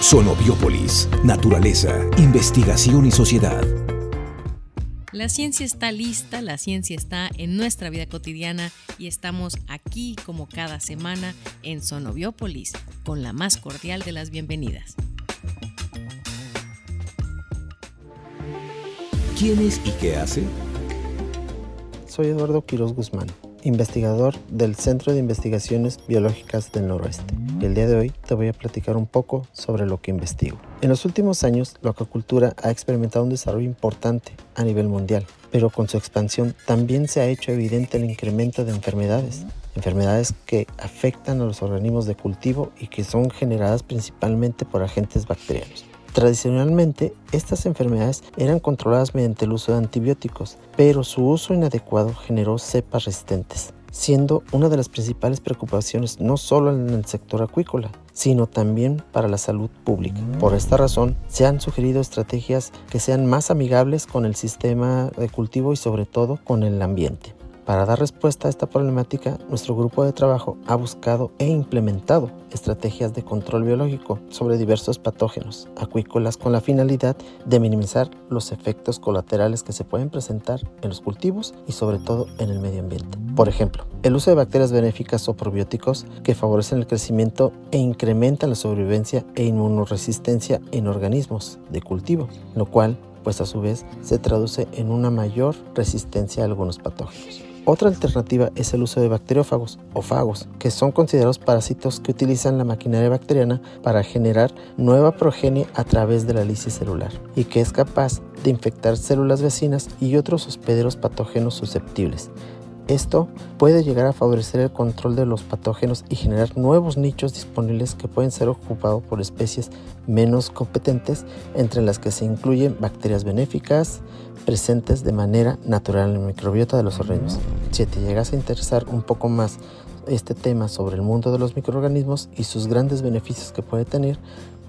Sonobiópolis, naturaleza, investigación y sociedad. La ciencia está lista, la ciencia está en nuestra vida cotidiana y estamos aquí como cada semana en Sonobiópolis con la más cordial de las bienvenidas. ¿Quién es y qué hace? Soy Eduardo Quiroz Guzmán investigador del Centro de Investigaciones Biológicas del Noroeste. Y el día de hoy te voy a platicar un poco sobre lo que investigo. En los últimos años, la acuacultura ha experimentado un desarrollo importante a nivel mundial, pero con su expansión también se ha hecho evidente el incremento de enfermedades, enfermedades que afectan a los organismos de cultivo y que son generadas principalmente por agentes bacterianos. Tradicionalmente, estas enfermedades eran controladas mediante el uso de antibióticos, pero su uso inadecuado generó cepas resistentes, siendo una de las principales preocupaciones no solo en el sector acuícola, sino también para la salud pública. Por esta razón, se han sugerido estrategias que sean más amigables con el sistema de cultivo y sobre todo con el ambiente. Para dar respuesta a esta problemática, nuestro grupo de trabajo ha buscado e implementado estrategias de control biológico sobre diversos patógenos acuícolas con la finalidad de minimizar los efectos colaterales que se pueden presentar en los cultivos y sobre todo en el medio ambiente. Por ejemplo, el uso de bacterias benéficas o probióticos que favorecen el crecimiento e incrementan la sobrevivencia e inmunoresistencia en organismos de cultivo, lo cual pues a su vez se traduce en una mayor resistencia a algunos patógenos. Otra alternativa es el uso de bacteriófagos o fagos, que son considerados parásitos que utilizan la maquinaria bacteriana para generar nueva progenie a través de la lisis celular y que es capaz de infectar células vecinas y otros hospederos patógenos susceptibles. Esto puede llegar a favorecer el control de los patógenos y generar nuevos nichos disponibles que pueden ser ocupados por especies menos competentes, entre las que se incluyen bacterias benéficas presentes de manera natural en el microbiota de los organismos. Si te llegas a interesar un poco más este tema sobre el mundo de los microorganismos y sus grandes beneficios que puede tener,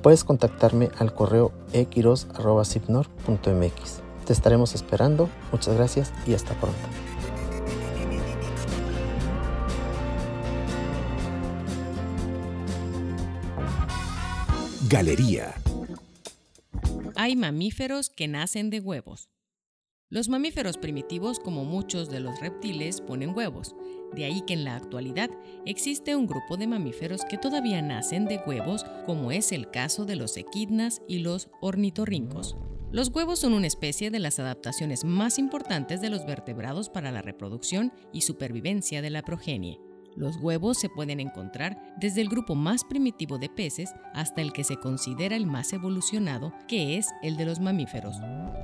puedes contactarme al correo equiros.cipnor.mx. Te estaremos esperando. Muchas gracias y hasta pronto. Galería. Hay mamíferos que nacen de huevos. Los mamíferos primitivos, como muchos de los reptiles, ponen huevos. De ahí que en la actualidad existe un grupo de mamíferos que todavía nacen de huevos, como es el caso de los equidnas y los ornitorrincos. Los huevos son una especie de las adaptaciones más importantes de los vertebrados para la reproducción y supervivencia de la progenie. Los huevos se pueden encontrar desde el grupo más primitivo de peces hasta el que se considera el más evolucionado, que es el de los mamíferos.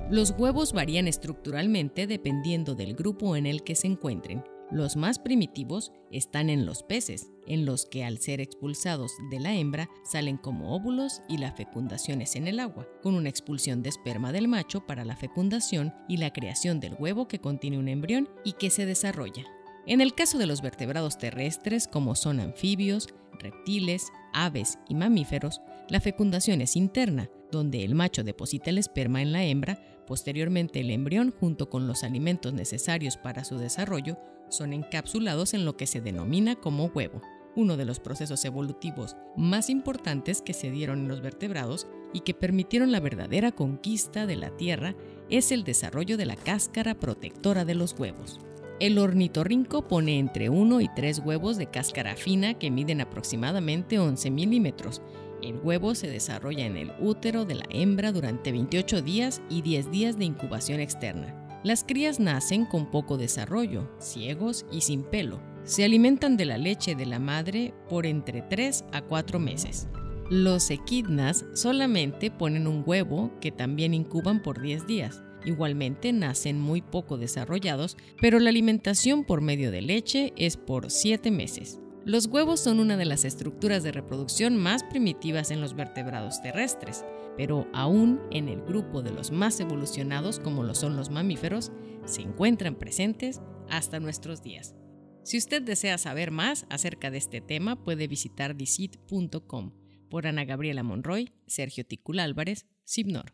Los huevos varían estructuralmente dependiendo del grupo en el que se encuentren. Los más primitivos están en los peces, en los que al ser expulsados de la hembra salen como óvulos y la fecundación es en el agua, con una expulsión de esperma del macho para la fecundación y la creación del huevo que contiene un embrión y que se desarrolla. En el caso de los vertebrados terrestres, como son anfibios, reptiles, aves y mamíferos, la fecundación es interna, donde el macho deposita el esperma en la hembra, posteriormente el embrión junto con los alimentos necesarios para su desarrollo son encapsulados en lo que se denomina como huevo, uno de los procesos evolutivos más importantes que se dieron en los vertebrados y que permitieron la verdadera conquista de la Tierra es el desarrollo de la cáscara protectora de los huevos. El ornitorrinco pone entre 1 y 3 huevos de cáscara fina que miden aproximadamente 11 milímetros. El huevo se desarrolla en el útero de la hembra durante 28 días y 10 días de incubación externa. Las crías nacen con poco desarrollo, ciegos y sin pelo. Se alimentan de la leche de la madre por entre 3 a 4 meses. Los equidnas solamente ponen un huevo que también incuban por 10 días. Igualmente nacen muy poco desarrollados, pero la alimentación por medio de leche es por 7 meses. Los huevos son una de las estructuras de reproducción más primitivas en los vertebrados terrestres, pero aún en el grupo de los más evolucionados como lo son los mamíferos, se encuentran presentes hasta nuestros días. Si usted desea saber más acerca de este tema, puede visitar dicit.com. Por Ana Gabriela Monroy, Sergio Ticul Álvarez, Sibnor